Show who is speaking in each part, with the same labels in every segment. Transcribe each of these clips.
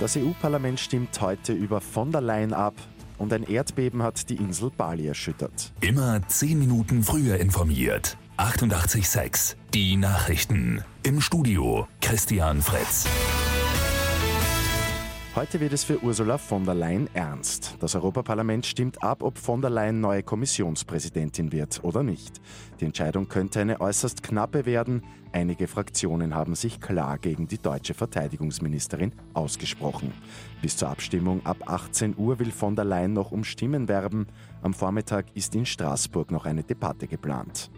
Speaker 1: Das EU-Parlament stimmt heute über von der Leyen ab und ein Erdbeben hat die Insel Bali erschüttert.
Speaker 2: Immer 10 Minuten früher informiert. 88.6 Die Nachrichten. Im Studio Christian Fritz.
Speaker 1: Heute wird es für Ursula von der Leyen ernst. Das Europaparlament stimmt ab, ob von der Leyen neue Kommissionspräsidentin wird oder nicht. Die Entscheidung könnte eine äußerst knappe werden. Einige Fraktionen haben sich klar gegen die deutsche Verteidigungsministerin ausgesprochen. Bis zur Abstimmung ab 18 Uhr will von der Leyen noch um Stimmen werben. Am Vormittag ist in Straßburg noch eine Debatte geplant.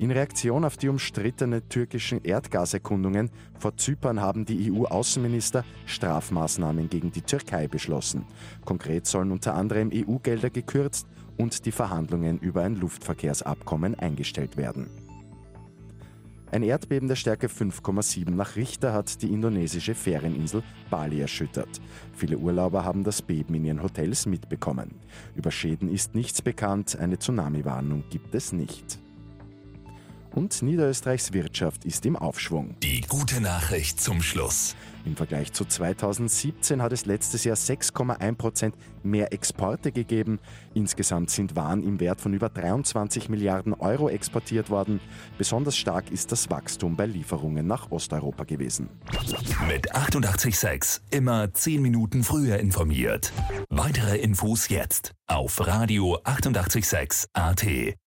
Speaker 1: In Reaktion auf die umstrittene türkischen Erdgaserkundungen vor Zypern haben die EU-Außenminister Strafmaßnahmen gegen die Türkei beschlossen. Konkret sollen unter anderem EU-Gelder gekürzt und die Verhandlungen über ein Luftverkehrsabkommen eingestellt werden. Ein Erdbeben der Stärke 5,7 nach Richter hat die indonesische Ferieninsel Bali erschüttert. Viele Urlauber haben das Beben in ihren Hotels mitbekommen. Über Schäden ist nichts bekannt, eine Tsunami-Warnung gibt es nicht und Niederösterreichs Wirtschaft ist im Aufschwung.
Speaker 2: Die gute Nachricht zum Schluss.
Speaker 1: Im Vergleich zu 2017 hat es letztes Jahr 6,1 Prozent mehr Exporte gegeben. Insgesamt sind Waren im Wert von über 23 Milliarden Euro exportiert worden. Besonders stark ist das Wachstum bei Lieferungen nach Osteuropa gewesen.
Speaker 2: Mit 886 immer 10 Minuten früher informiert. Weitere Infos jetzt auf Radio 886 AT.